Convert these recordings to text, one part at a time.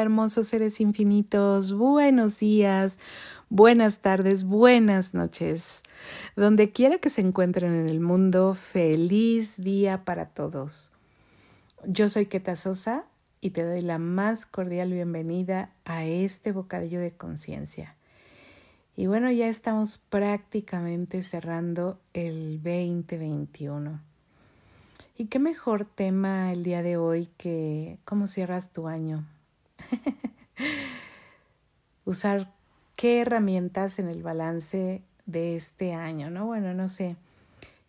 Hermosos seres infinitos. Buenos días, buenas tardes, buenas noches. Donde quiera que se encuentren en el mundo, feliz día para todos. Yo soy Keta Sosa y te doy la más cordial bienvenida a este bocadillo de conciencia. Y bueno, ya estamos prácticamente cerrando el 2021. Y qué mejor tema el día de hoy que cómo cierras tu año. Usar qué herramientas en el balance de este año, ¿no? Bueno, no sé.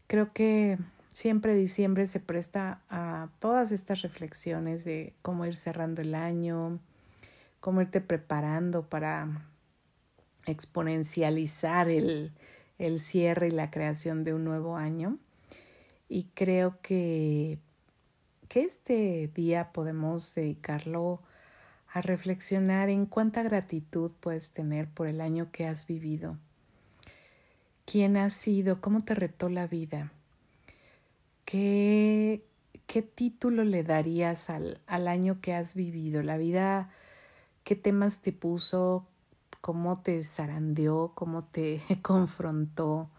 Creo que siempre diciembre se presta a todas estas reflexiones de cómo ir cerrando el año, cómo irte preparando para exponencializar el, el cierre y la creación de un nuevo año. Y creo que, que este día podemos dedicarlo a reflexionar en cuánta gratitud puedes tener por el año que has vivido. ¿Quién has sido? ¿Cómo te retó la vida? ¿Qué, qué título le darías al, al año que has vivido? La vida, ¿qué temas te puso? ¿Cómo te zarandeó? ¿Cómo te confrontó?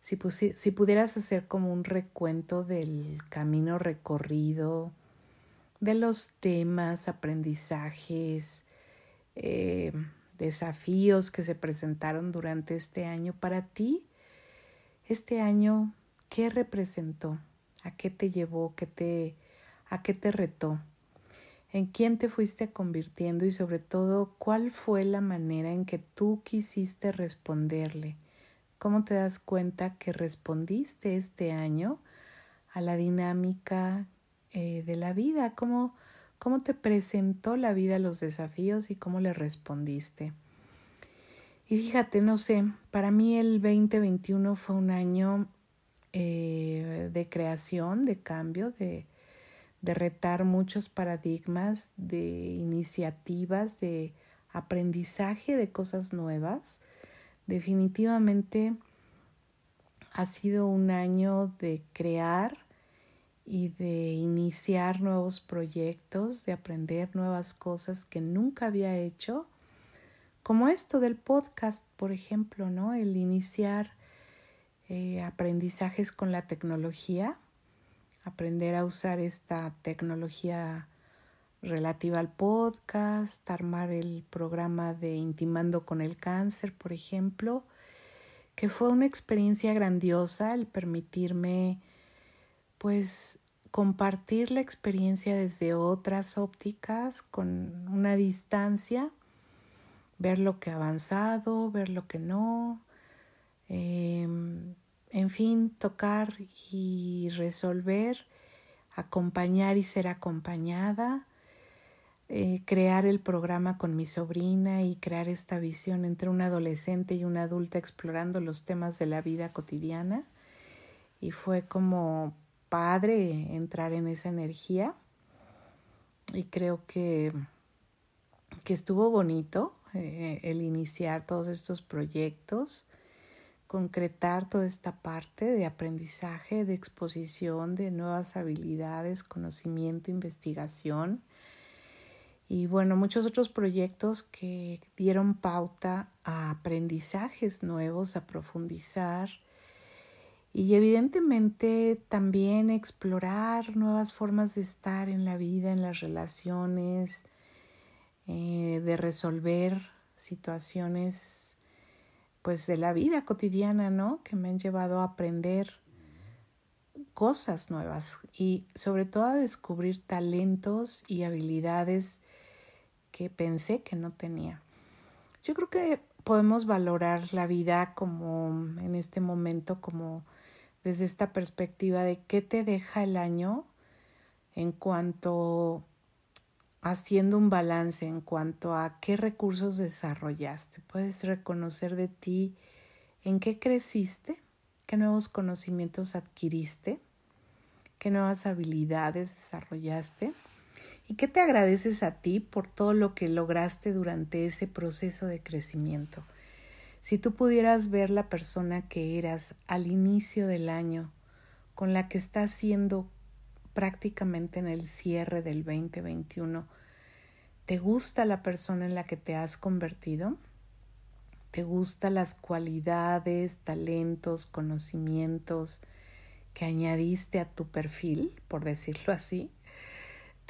Si, si pudieras hacer como un recuento del camino recorrido, de los temas, aprendizajes, eh, desafíos que se presentaron durante este año, para ti, este año, ¿qué representó? ¿A qué te llevó? ¿Qué te, ¿A qué te retó? ¿En quién te fuiste convirtiendo? Y sobre todo, ¿cuál fue la manera en que tú quisiste responderle? ¿Cómo te das cuenta que respondiste este año a la dinámica eh, de la vida? ¿Cómo, ¿Cómo te presentó la vida los desafíos y cómo le respondiste? Y fíjate, no sé, para mí el 2021 fue un año eh, de creación, de cambio, de, de retar muchos paradigmas, de iniciativas, de aprendizaje de cosas nuevas Definitivamente ha sido un año de crear y de iniciar nuevos proyectos, de aprender nuevas cosas que nunca había hecho, como esto del podcast, por ejemplo, ¿no? El iniciar eh, aprendizajes con la tecnología, aprender a usar esta tecnología relativa al podcast, armar el programa de Intimando con el Cáncer, por ejemplo, que fue una experiencia grandiosa el permitirme pues compartir la experiencia desde otras ópticas con una distancia, ver lo que ha avanzado, ver lo que no, em, en fin, tocar y resolver, acompañar y ser acompañada, eh, crear el programa con mi sobrina y crear esta visión entre un adolescente y una adulta explorando los temas de la vida cotidiana. Y fue como padre entrar en esa energía. Y creo que, que estuvo bonito eh, el iniciar todos estos proyectos, concretar toda esta parte de aprendizaje, de exposición, de nuevas habilidades, conocimiento, investigación y bueno, muchos otros proyectos que dieron pauta a aprendizajes nuevos, a profundizar y evidentemente también explorar nuevas formas de estar en la vida, en las relaciones, eh, de resolver situaciones pues de la vida cotidiana, ¿no? Que me han llevado a aprender cosas nuevas y sobre todo a descubrir talentos y habilidades que pensé que no tenía. Yo creo que podemos valorar la vida como en este momento, como desde esta perspectiva de qué te deja el año en cuanto haciendo un balance en cuanto a qué recursos desarrollaste. Puedes reconocer de ti en qué creciste, qué nuevos conocimientos adquiriste, qué nuevas habilidades desarrollaste ¿Y qué te agradeces a ti por todo lo que lograste durante ese proceso de crecimiento? Si tú pudieras ver la persona que eras al inicio del año, con la que estás siendo prácticamente en el cierre del 2021, ¿Te gusta la persona en la que te has convertido? ¿Te gustan las cualidades, talentos, conocimientos que añadiste a tu perfil, por decirlo así?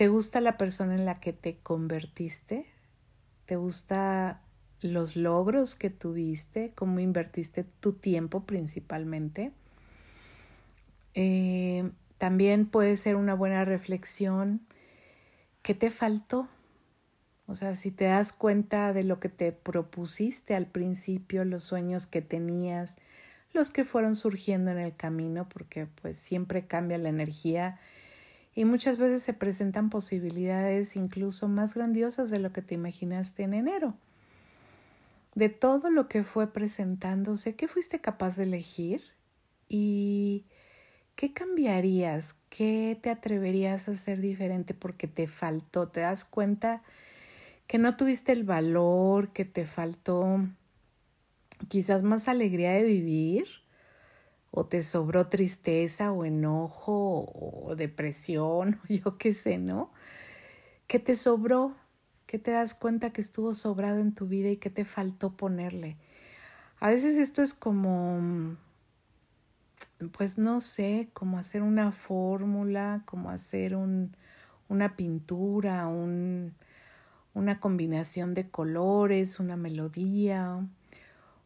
¿Te gusta la persona en la que te convertiste? ¿Te gusta los logros que tuviste? ¿Cómo invertiste tu tiempo principalmente? Eh, también puede ser una buena reflexión. ¿Qué te faltó? O sea, si te das cuenta de lo que te propusiste al principio, los sueños que tenías, los que fueron surgiendo en el camino, porque pues siempre cambia la energía y muchas veces se presentan posibilidades incluso más grandiosas de lo que te imaginaste en enero. De todo lo que fue presentándose, ¿qué fuiste capaz de elegir? ¿Y qué cambiarías? ¿Qué te atreverías a hacer diferente porque te faltó? ¿Te das cuenta que no tuviste el valor, que te faltó quizás más alegría de vivir? O te sobró tristeza o enojo o depresión o yo qué sé, ¿no? ¿Qué te sobró? ¿Qué te das cuenta que estuvo sobrado en tu vida y qué te faltó ponerle? A veces esto es como, pues no sé, como hacer una fórmula, como hacer un, una pintura, un, una combinación de colores, una melodía,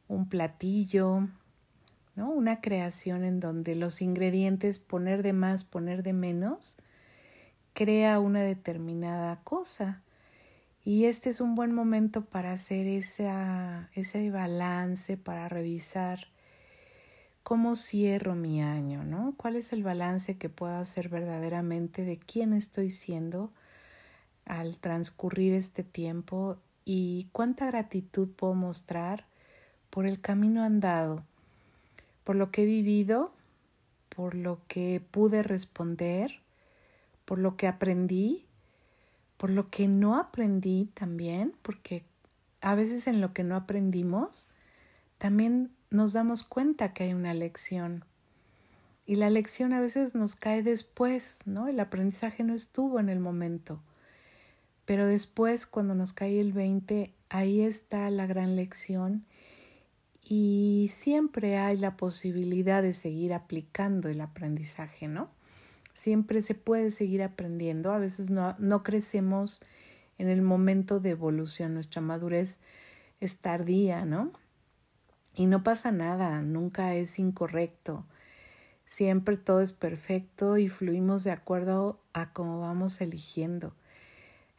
un platillo, Una creación en donde los ingredientes, poner de más, poner de menos, crea una determinada cosa. Y este es un buen momento para hacer esa, ese balance, para revisar cómo cierro mi año, ¿no? ¿Cuál es el balance que puedo hacer verdaderamente de quién estoy siendo al transcurrir este tiempo y cuánta gratitud puedo mostrar por el camino andado? Por lo que he vivido, por lo que pude responder, por lo que aprendí, por lo que no aprendí también, porque a veces en lo que no aprendimos, también nos damos cuenta que hay una lección. Y la lección a veces nos cae después, ¿no? El aprendizaje no estuvo en el momento. Pero después, cuando nos cae el 20, ahí está la gran lección y siempre hay la posibilidad de seguir aplicando el aprendizaje, ¿no? Siempre se puede seguir aprendiendo, a veces no, no crecemos en el momento de evolución, nuestra madurez es tardía, ¿no? Y no pasa nada, nunca es incorrecto, siempre todo es perfecto y fluimos de acuerdo a cómo vamos eligiendo.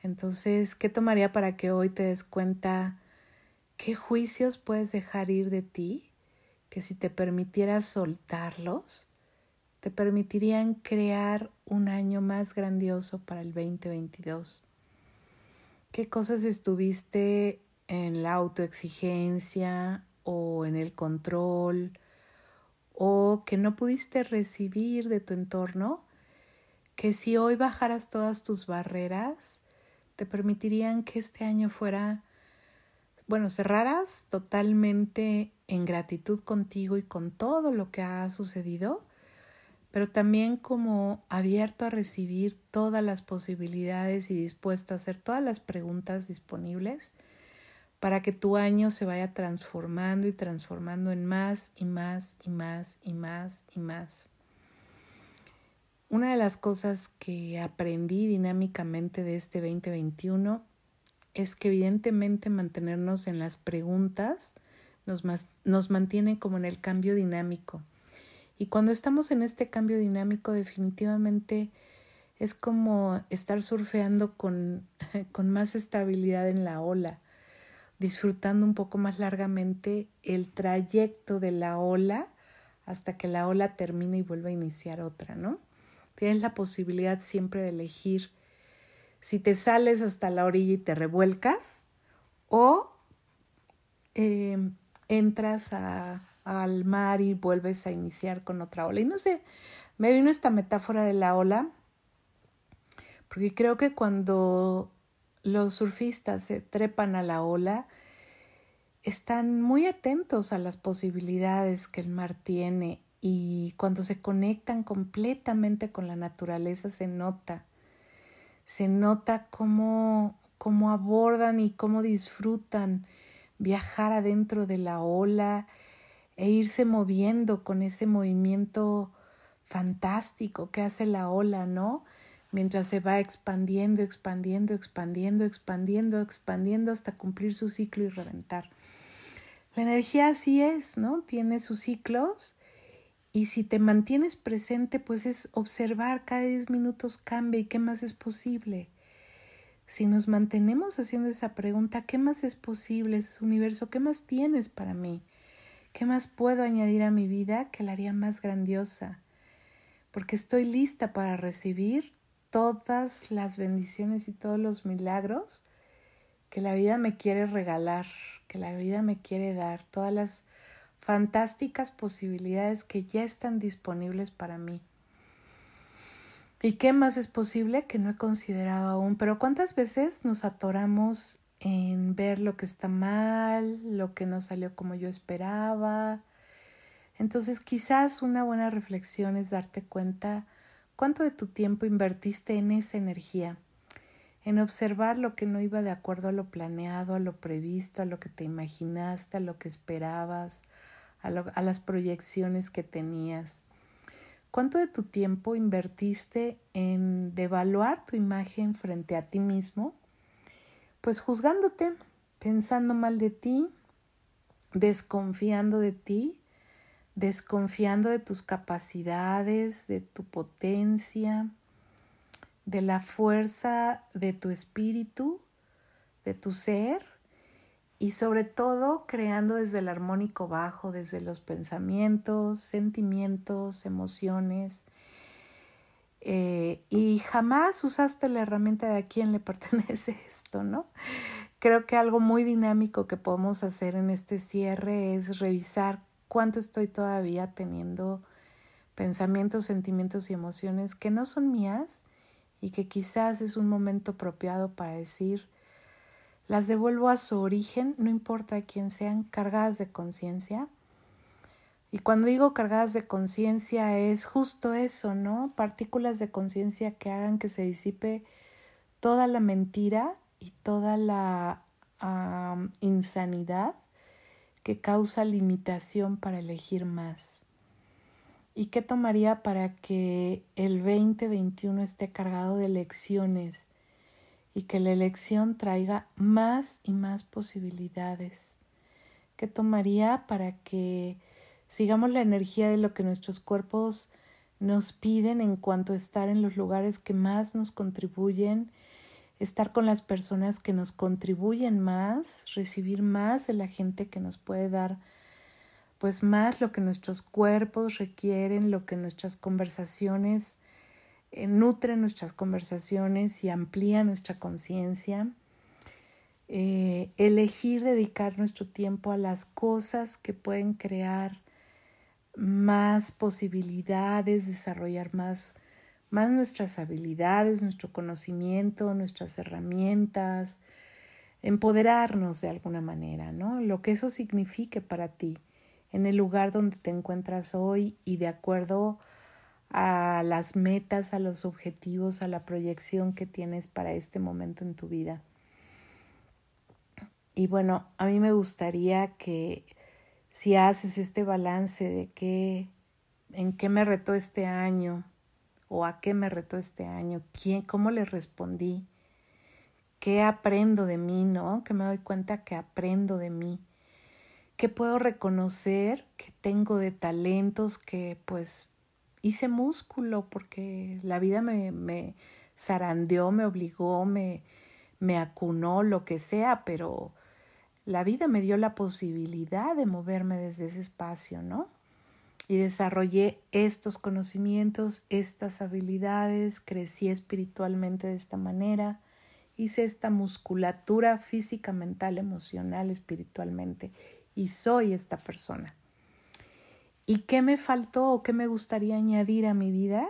Entonces, ¿qué tomaría para que hoy te des cuenta? ¿Qué juicios puedes dejar ir de ti que si te permitieras soltarlos, te permitirían crear un año más grandioso para el 2022? ¿Qué cosas estuviste en la autoexigencia o en el control o que no pudiste recibir de tu entorno? Que si hoy bajaras todas tus barreras, te permitirían que este año fuera bueno, cerraras totalmente en gratitud contigo y con todo lo que ha sucedido, pero también como abierto a recibir todas las posibilidades y dispuesto a hacer todas las preguntas disponibles para que tu año se vaya transformando y transformando en más y más y más y más y más. Una de las cosas que aprendí dinámicamente de este 2021 es que evidentemente mantenernos en las preguntas nos, nos mantiene como en el cambio dinámico. Y cuando estamos en este cambio dinámico definitivamente es como estar surfeando con, con más estabilidad en la ola, disfrutando un poco más largamente el trayecto de la ola hasta que la ola termine y vuelva a iniciar otra, ¿no? Tienes la posibilidad siempre de elegir si te sales hasta la orilla y te revuelcas o em, entras al mar y vuelves a iniciar con otra ola. Y no sé, me vino esta metáfora de la ola, porque creo que cuando los surfistas se trepan a la ola, están muy atentos a las posibilidades que el mar tiene y cuando se conectan completamente con la naturaleza se nota se nota cómo, cómo abordan y cómo disfrutan viajar adentro de la ola e irse moviendo con ese movimiento fantástico que hace la ola, ¿no? Mientras se va expandiendo, expandiendo, expandiendo, expandiendo, expandiendo hasta cumplir su ciclo y reventar. La energía así es, ¿no? Tiene sus ciclos y si te mantienes presente, pues es observar cada 10 minutos cambia y qué más es posible. Si nos mantenemos haciendo esa pregunta, ¿qué más es posible, ese universo? ¿Qué más tienes para mí? ¿Qué más puedo añadir a mi vida que la haría más grandiosa? Porque estoy lista para recibir todas las bendiciones y todos los milagros que la vida me quiere regalar, que la vida me quiere dar, todas las fantásticas posibilidades que ya están disponibles para mí. ¿Y qué más es posible que no he considerado aún? Pero ¿cuántas veces nos atoramos en ver lo que está mal, lo que no salió como yo esperaba? Entonces quizás una buena reflexión es darte cuenta cuánto de tu tiempo invertiste en esa energía, en observar lo que no iba de acuerdo a lo planeado, a lo previsto, a lo que te imaginaste, a lo que esperabas, a, las proyecciones que tenías. ¿Cuánto de tu tiempo invertiste en devaluar tu imagen frente a ti mismo? Pues juzgándote, pensando mal de ti, desconfiando de ti, desconfiando de tus capacidades, de tu potencia, de la fuerza de tu espíritu, de tu ser y sobre todo creando desde el armónico bajo, desde los pensamientos, sentimientos, emociones. Eh, y jamás usaste la herramienta de a quién le pertenece esto, ¿no? Creo que algo muy dinámico que podemos hacer en este cierre es revisar cuánto estoy todavía teniendo pensamientos, sentimientos y emociones que no son mías y que quizás es un momento apropiado para decir, las devuelvo a su origen, no importa quién sean, cargadas de conciencia. Y cuando digo cargadas de conciencia es justo eso, ¿no? Partículas de conciencia que hagan que se disipe toda la mentira y toda la insanidad que causa limitación para elegir más. ¿Y qué tomaría para que el 2021 esté cargado de lecciones? Y que la elección traiga más y más posibilidades. ¿Qué tomaría para que sigamos la energía de lo que nuestros cuerpos nos piden en cuanto a estar en los lugares que más nos contribuyen, estar con las personas que nos contribuyen más, recibir más de la gente que nos puede dar pues más lo que nuestros cuerpos requieren, lo que nuestras conversaciones eh, nutre nuestras conversaciones y amplía nuestra conciencia. Eh, elegir dedicar nuestro tiempo a las cosas que pueden crear más posibilidades, desarrollar más, más nuestras habilidades, nuestro conocimiento, nuestras herramientas, empoderarnos de alguna manera, ¿no? Lo que eso signifique para ti en el lugar donde te encuentras hoy y de acuerdo a las metas, a los objetivos, a la proyección que tienes para este momento en tu vida. Y bueno, a mí me gustaría que si haces este balance de qué, en qué me retó este año o a qué me retó este año, quién, cómo le respondí, qué aprendo de mí, ¿no? Que me doy cuenta que aprendo de mí, qué puedo reconocer que tengo de talentos que pues hice músculo porque la vida me, me zarandeó, me obligó, me, me acunó, lo que sea, pero la vida me dio la posibilidad de moverme desde ese espacio, ¿no? Y desarrollé estos conocimientos, estas habilidades, crecí espiritualmente de esta manera, hice esta musculatura física, mental, emocional, espiritualmente, y soy esta persona. ¿Y qué me faltó o qué me gustaría añadir a mi vida?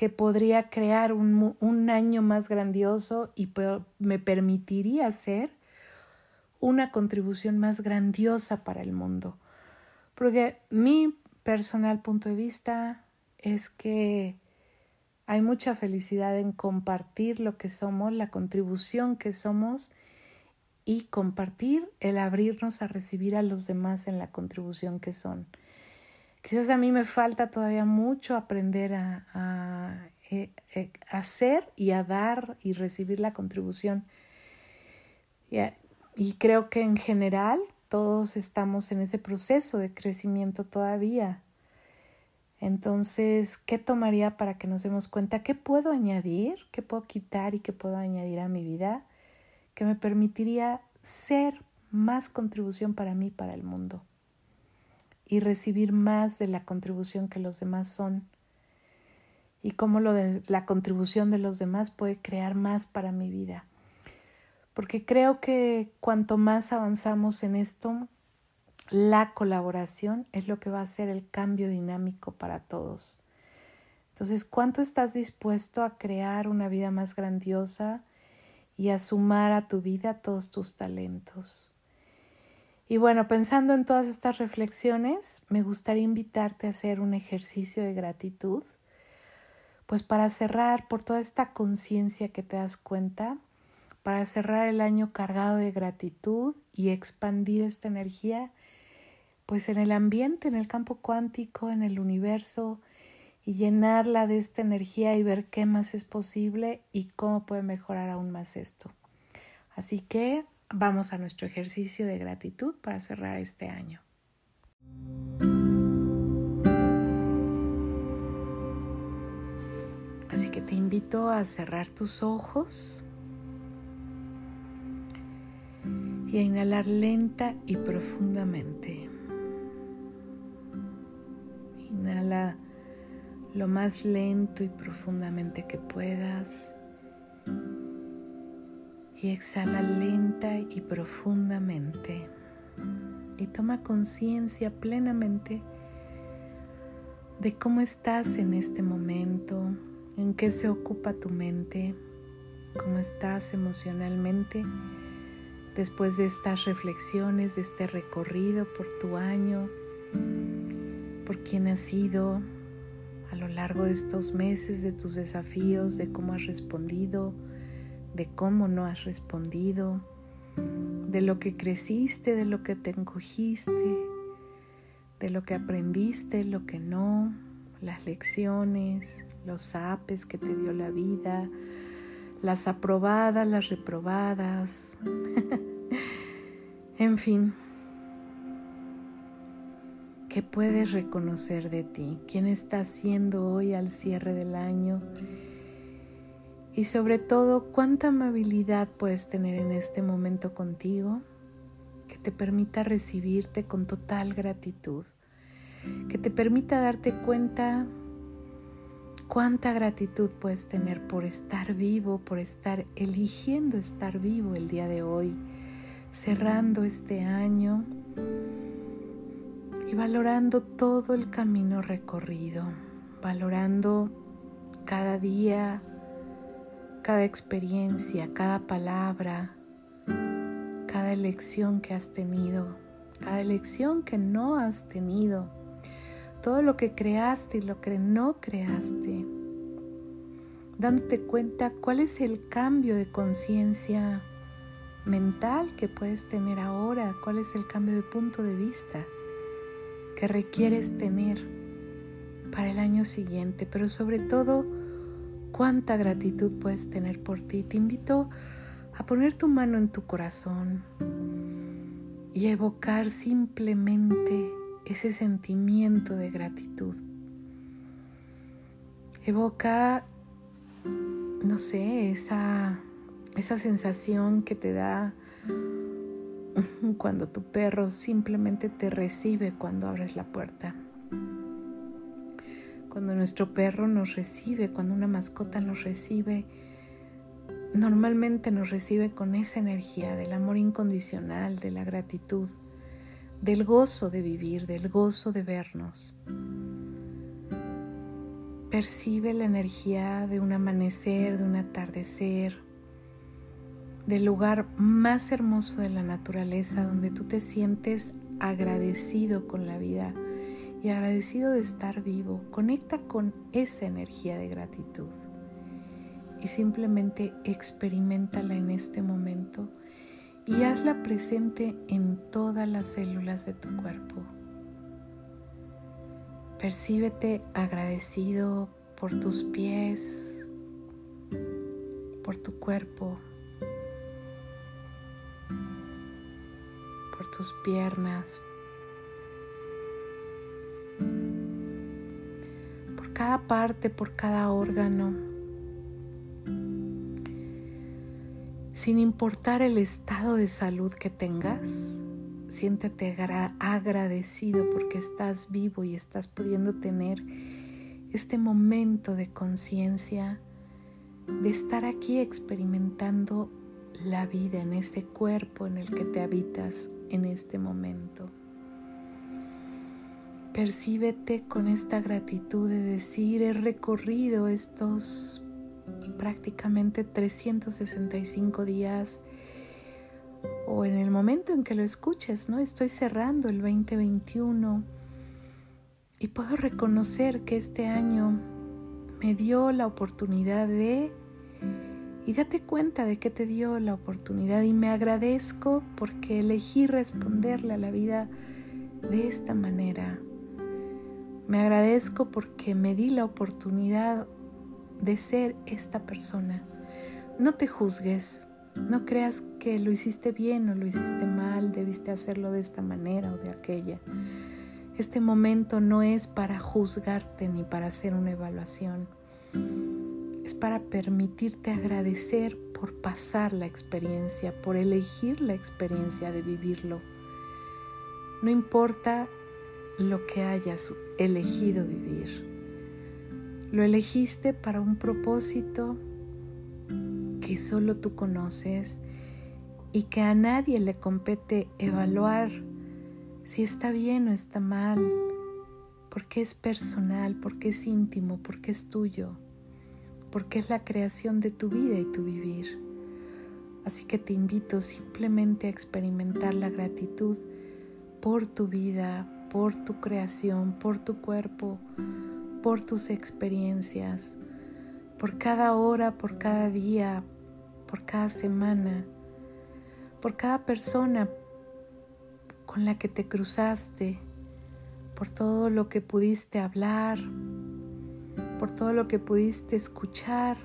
que podría crear un, un año más grandioso y me permitiría hacer una contribución más grandiosa para el mundo. Porque mi personal punto de vista es que hay mucha felicidad en compartir lo que somos, la contribución que somos y compartir el abrirnos a recibir a los demás en la contribución que son. Quizás a mí me falta todavía mucho aprender a, eh, eh, hacer y a dar y recibir la contribución. y creo que en general todos estamos en ese proceso de crecimiento todavía. Entonces, ¿qué tomaría para que nos demos cuenta qué puedo añadir, qué puedo quitar y qué puedo añadir a mi vida que me permitiría ser más contribución para mí, para el mundo? Y recibir más de la contribución que los demás son y cómo lo de la contribución de los demás puede crear más para mi vida. Porque creo que cuanto más avanzamos en esto, la colaboración es lo que va a hacer el cambio dinámico para todos. Entonces, ¿cuánto estás dispuesto a crear una vida más grandiosa y a sumar a tu vida todos tus talentos? Y bueno, pensando en todas estas reflexiones, me gustaría invitarte a hacer un ejercicio de gratitud, pues para cerrar por toda esta conciencia que te das cuenta, para cerrar el año cargado de gratitud y expandir esta energía, pues en el ambiente, en el campo cuántico, en el universo, y llenarla de esta energía y ver qué más es posible y cómo puede mejorar aún más esto. Así que Vamos a nuestro ejercicio de gratitud para cerrar este año. Así que te invito a cerrar tus ojos y a inhalar lenta y profundamente. Inhala lo más lento y profundamente que puedas y exhala lenta y profundamente. Y toma conciencia plenamente de cómo estás en este momento, en qué se ocupa tu mente, cómo estás emocionalmente después de estas reflexiones, de este recorrido por tu año, por quién has sido a lo largo de estos meses, de tus desafíos, de cómo has respondido de cómo no has respondido, de lo que creciste, de lo que te encogiste, de lo que aprendiste, lo que no, las lecciones, los apes que te dio la vida, las aprobadas, las reprobadas, en fin. ¿Qué puedes reconocer de ti? ¿Quién estás siendo hoy al cierre del año? Y sobre todo cuánta amabilidad puedes tener en este momento contigo que te permita recibirte con total gratitud, que te permita darte cuenta cuánta gratitud puedes tener por estar vivo, por estar eligiendo estar vivo el día de hoy, cerrando este año y valorando todo el camino recorrido, valorando cada día, cada experiencia, cada palabra, cada elección que has tenido, cada elección que no has tenido, todo lo que creaste y lo que no creaste, dándote cuenta cuál es el cambio de conciencia mental que puedes tener ahora, cuál es el cambio de punto de vista que requieres tener para el año siguiente, pero sobre todo, cuánta gratitud puedes tener por ti. Te invito a poner tu mano en tu corazón y a evocar simplemente ese sentimiento de gratitud. Evoca, no sé, esa, esa sensación que te da cuando tu perro simplemente te recibe cuando abres la puerta. Cuando nuestro perro nos recibe, cuando una mascota nos recibe, normalmente nos recibe con esa energía del amor incondicional, de la gratitud, del gozo de vivir, del gozo de vernos. Percibe la energía de un amanecer, de un atardecer, del lugar más hermoso de la naturaleza donde tú te sientes agradecido con la vida y agradecido de estar vivo. Conecta con esa energía de gratitud y simplemente experimentala en este momento y hazla presente en todas las células de tu cuerpo. Percíbete agradecido por tus pies, por tu cuerpo, por tus piernas, cada parte, por cada órgano. sin importar el estado de salud que tengas, siéntete agradecido porque estás vivo y estás pudiendo tener este momento de conciencia, de estar aquí experimentando la vida en este cuerpo en el que te habitas en este momento. Percíbete con esta gratitud de decir, he recorrido estos prácticamente 365 días o en el momento en que lo escuches, ¿no? Estoy cerrando el 2021 y puedo reconocer que este año me dio la oportunidad de y date cuenta de que te dio la oportunidad y me agradezco porque elegí responderle a la vida de esta manera. Me agradezco porque me di la oportunidad de ser esta persona. No te juzgues, no creas que lo hiciste bien o lo hiciste mal, debiste hacerlo de esta manera o de aquella. Este momento no es para juzgarte ni para hacer una evaluación. Es para permitirte agradecer por pasar la experiencia, por elegir la experiencia de vivirlo. No importa lo que hayas elegido vivir. Lo elegiste para un propósito que solo tú conoces y que a nadie le compete evaluar si está bien o está mal, porque es personal, porque es íntimo, porque es tuyo, porque es la creación de tu vida y tu vivir. Así que te invito simplemente a experimentar la gratitud por tu vida, por tu creación, por tu cuerpo, por tus experiencias, por cada hora, por cada día, por cada semana, por cada persona con la que te cruzaste, por todo lo que pudiste hablar, por todo lo que pudiste escuchar,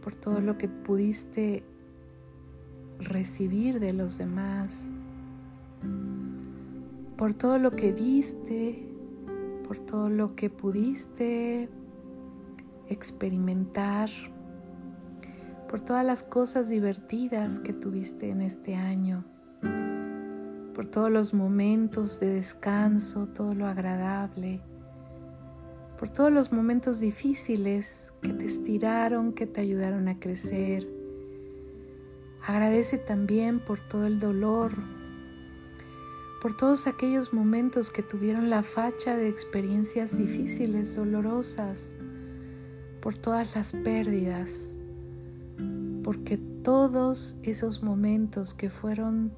por todo lo que pudiste recibir de los demás, por todo lo que viste, por todo lo que pudiste experimentar, por todas las cosas divertidas que tuviste en este año, por todos los momentos de descanso, todo lo agradable, por todos los momentos difíciles que te estiraron, que te ayudaron a crecer. Agradece también por todo el dolor, por todos aquellos momentos que tuvieron la facha de experiencias difíciles, dolorosas, por todas las pérdidas, porque todos esos momentos que fueron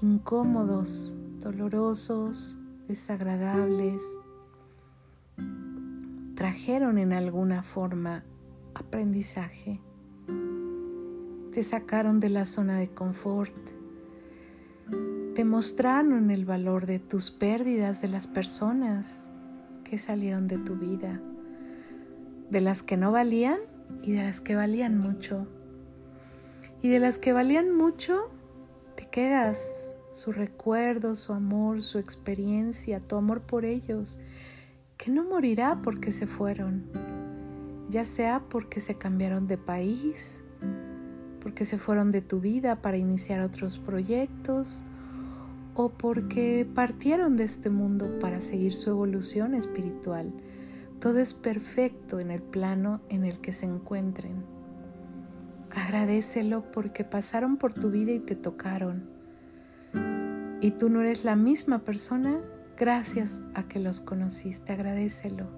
incómodos, dolorosos, desagradables, trajeron en alguna forma aprendizaje, te sacaron de la zona de confort, te mostraron el valor de tus pérdidas, de las personas que salieron de tu vida, de las que no valían y de las que valían mucho. Y de las que valían mucho, te quedas su recuerdo, su amor, su experiencia, tu amor por ellos, que no morirá porque se fueron, ya sea porque se cambiaron de país, porque se fueron de tu vida para iniciar otros proyectos, o porque partieron de este mundo para seguir su evolución espiritual. Todo es perfecto en el plano en el que se encuentren. Agradecelo porque pasaron por tu vida y te tocaron. Y tú no eres la misma persona gracias a que los conociste. Agradecelo.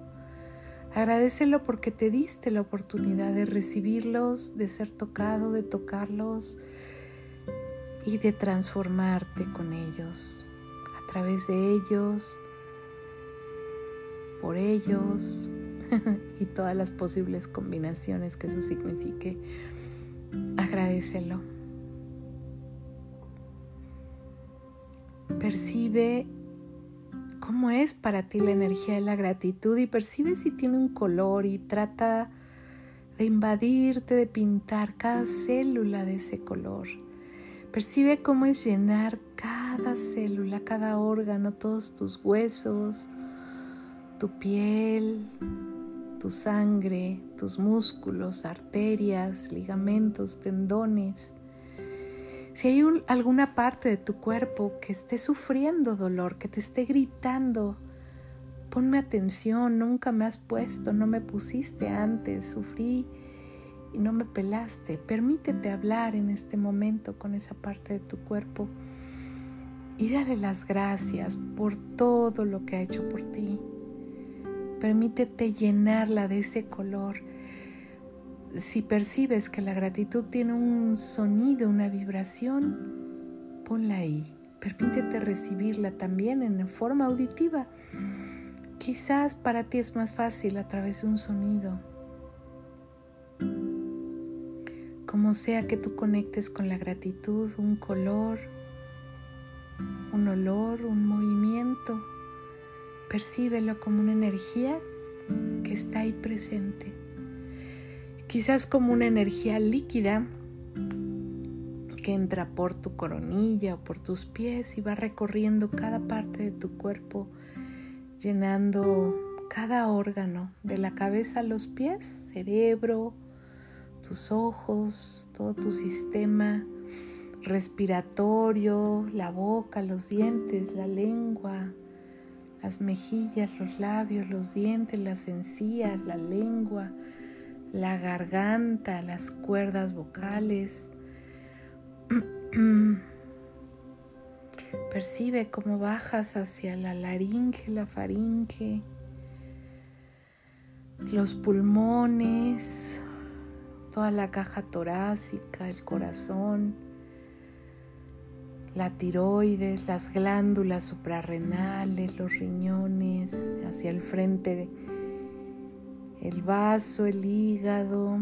Agradecelo porque te diste la oportunidad de recibirlos, de ser tocado, de tocarlos, y de transformarte con ellos. A través de ellos por ellos y todas las posibles combinaciones que eso signifique. Agradecelo. Percibe cómo es para ti la energía de la gratitud y percibe si tiene un color y trata de invadirte, de pintar cada célula de ese color. Percibe cómo es llenar cada célula, cada órgano, todos tus huesos, tu piel, tu sangre, tus músculos, arterias, ligamentos, tendones. Si hay alguna parte de tu cuerpo que esté sufriendo dolor, que te esté gritando, ponme atención, nunca me has puesto, no me pusiste antes, sufrí y no me pelaste. Permítete hablar en este momento con esa parte de tu cuerpo y dale las gracias por todo lo que ha hecho por ti. Permítete llenarla de ese color. Si percibes que la gratitud tiene un sonido, una vibración, ponla ahí. Permítete recibirla también en forma auditiva. Quizás para ti es más fácil a través de un sonido. Como sea que tú conectes con la gratitud, un color, un olor, un movimiento, Percíbelo como una energía que está ahí presente. Quizás como una energía líquida que entra por tu coronilla o por tus pies y va recorriendo cada parte de tu cuerpo, llenando cada órgano, de la cabeza a los pies, cerebro, tus ojos, todo tu sistema respiratorio, la boca, los dientes, la lengua, las mejillas, los labios, los dientes, las encías, la lengua, la garganta, las cuerdas vocales. Percibe cómo bajas hacia la laringe, la faringe, los pulmones, toda la caja torácica, el corazón la tiroides, las glándulas suprarrenales, los riñones, hacia el frente, el vaso, el hígado,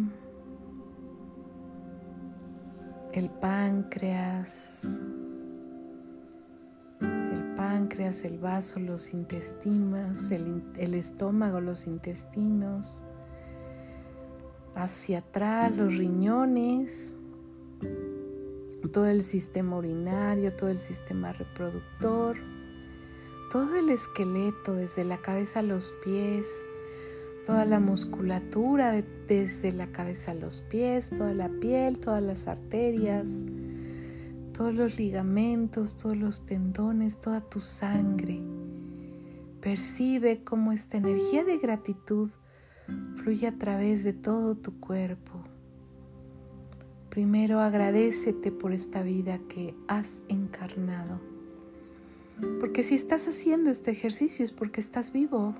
el páncreas, el páncreas, el vaso, los intestinos, el, el estómago, los intestinos, hacia atrás los riñones, todo el sistema urinario, todo el sistema reproductor, todo el esqueleto desde la cabeza a los pies, toda la musculatura desde la cabeza a los pies, toda la piel, todas las arterias, todos los ligamentos, todos los tendones, toda tu sangre. Percibe cómo esta energía de gratitud fluye a través de todo tu cuerpo Primero agradecete por esta vida que has encarnado. Porque si estás haciendo este ejercicio es porque estás vivo.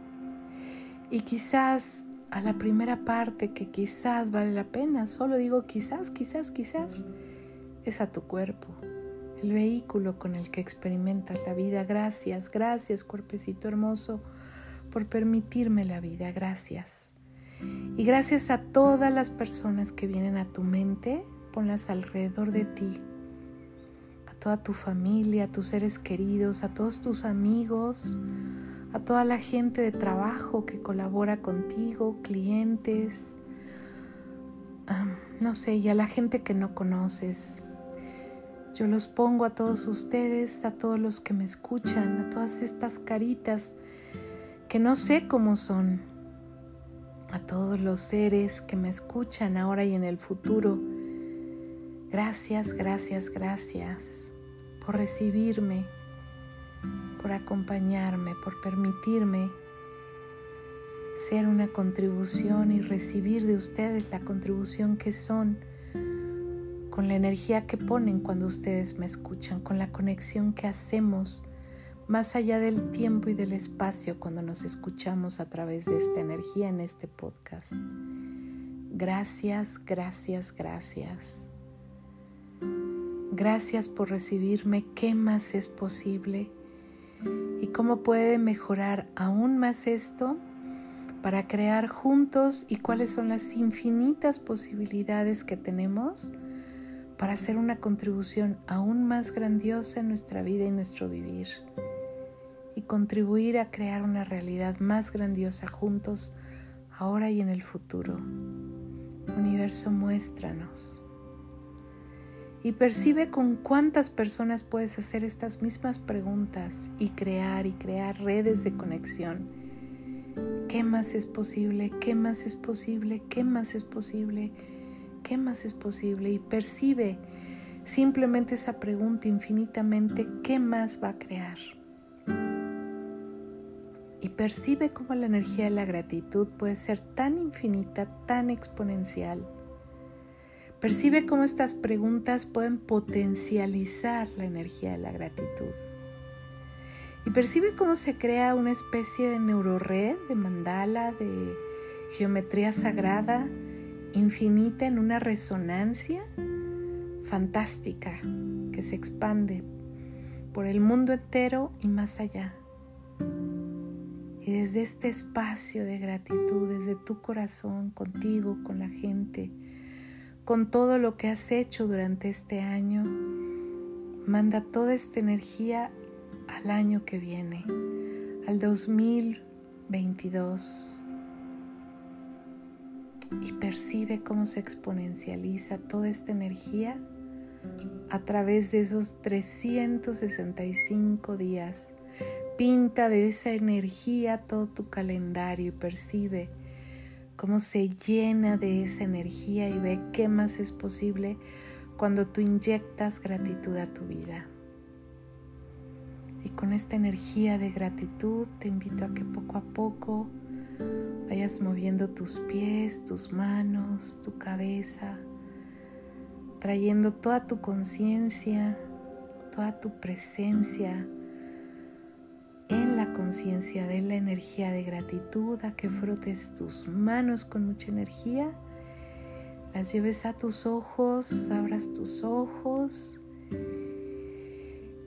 Y quizás a la primera parte que quizás vale la pena, solo digo quizás, quizás, quizás, es a tu cuerpo, el vehículo con el que experimentas la vida. Gracias, gracias cuerpecito hermoso por permitirme la vida. Gracias. Y gracias a todas las personas que vienen a tu mente ponlas alrededor de ti, a toda tu familia, a tus seres queridos, a todos tus amigos, a toda la gente de trabajo que colabora contigo, clientes, no sé, y a la gente que no conoces. Yo los pongo a todos ustedes, a todos los que me escuchan, a todas estas caritas que no sé cómo son, a todos los seres que me escuchan ahora y en el futuro. Gracias, gracias, gracias por recibirme, por acompañarme, por permitirme ser una contribución y recibir de ustedes la contribución que son con la energía que ponen cuando ustedes me escuchan, con la conexión que hacemos más allá del tiempo y del espacio cuando nos escuchamos a través de esta energía en este podcast. Gracias, gracias, gracias. Gracias por recibirme. ¿Qué más es posible? ¿Y cómo puede mejorar aún más esto? para crear juntos y cuáles son las infinitas posibilidades que tenemos para hacer una contribución aún más grandiosa en nuestra vida y nuestro vivir y contribuir a crear una realidad más grandiosa juntos ahora y en el futuro. Universo, muéstranos. Y percibe con cuántas personas puedes hacer estas mismas preguntas y crear y crear redes de conexión. ¿Qué más es posible? ¿Qué más es posible? ¿Qué más es posible? ¿Qué más es posible? Y percibe simplemente esa pregunta infinitamente, ¿qué más va a crear? Y percibe cómo la energía de la gratitud puede ser tan infinita, tan exponencial. Percibe cómo estas preguntas pueden potencializar la energía de la gratitud. Y percibe cómo se crea una especie de neurored, de mandala, de geometría sagrada, infinita en una resonancia fantástica que se expande por el mundo entero y más allá. Y desde este espacio de gratitud, desde tu corazón, contigo, con la gente, con todo lo que has hecho durante este año, manda toda esta energía al año que viene, al 2022. Y percibe cómo se exponencializa toda esta energía a través de esos 365 días Pinta de esa energía todo tu calendario y percibe cómo se llena de esa energía y ve qué más es posible cuando tú inyectas gratitud a tu vida. Y con esta energía de gratitud te invito a que poco a poco vayas moviendo tus pies, tus manos, tu cabeza, trayendo toda tu conciencia, toda tu presencia en la conciencia de la energía de gratitud, a que frotes tus manos con mucha energía, las lleves a tus ojos, abras tus ojos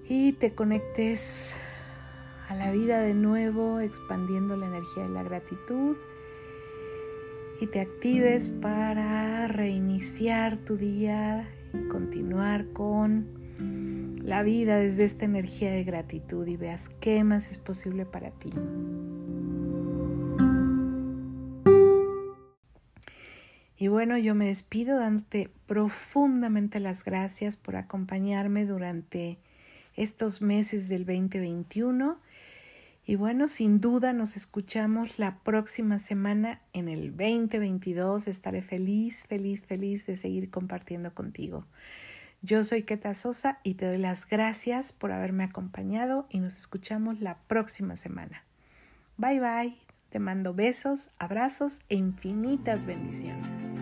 y te conectes a la vida de nuevo, expandiendo la energía de la gratitud y te actives para reiniciar tu día y continuar con la vida desde esta energía de gratitud y veas qué más es posible para ti. Y bueno, yo me despido dándote profundamente las gracias por acompañarme durante estos meses del 2021. Y bueno, sin duda nos escuchamos la próxima semana en el 2022. Estaré feliz, feliz, feliz de seguir compartiendo contigo. Yo soy Keta Sosa y te doy las gracias por haberme acompañado y nos escuchamos la próxima semana. Bye bye, te mando besos, abrazos e infinitas bendiciones.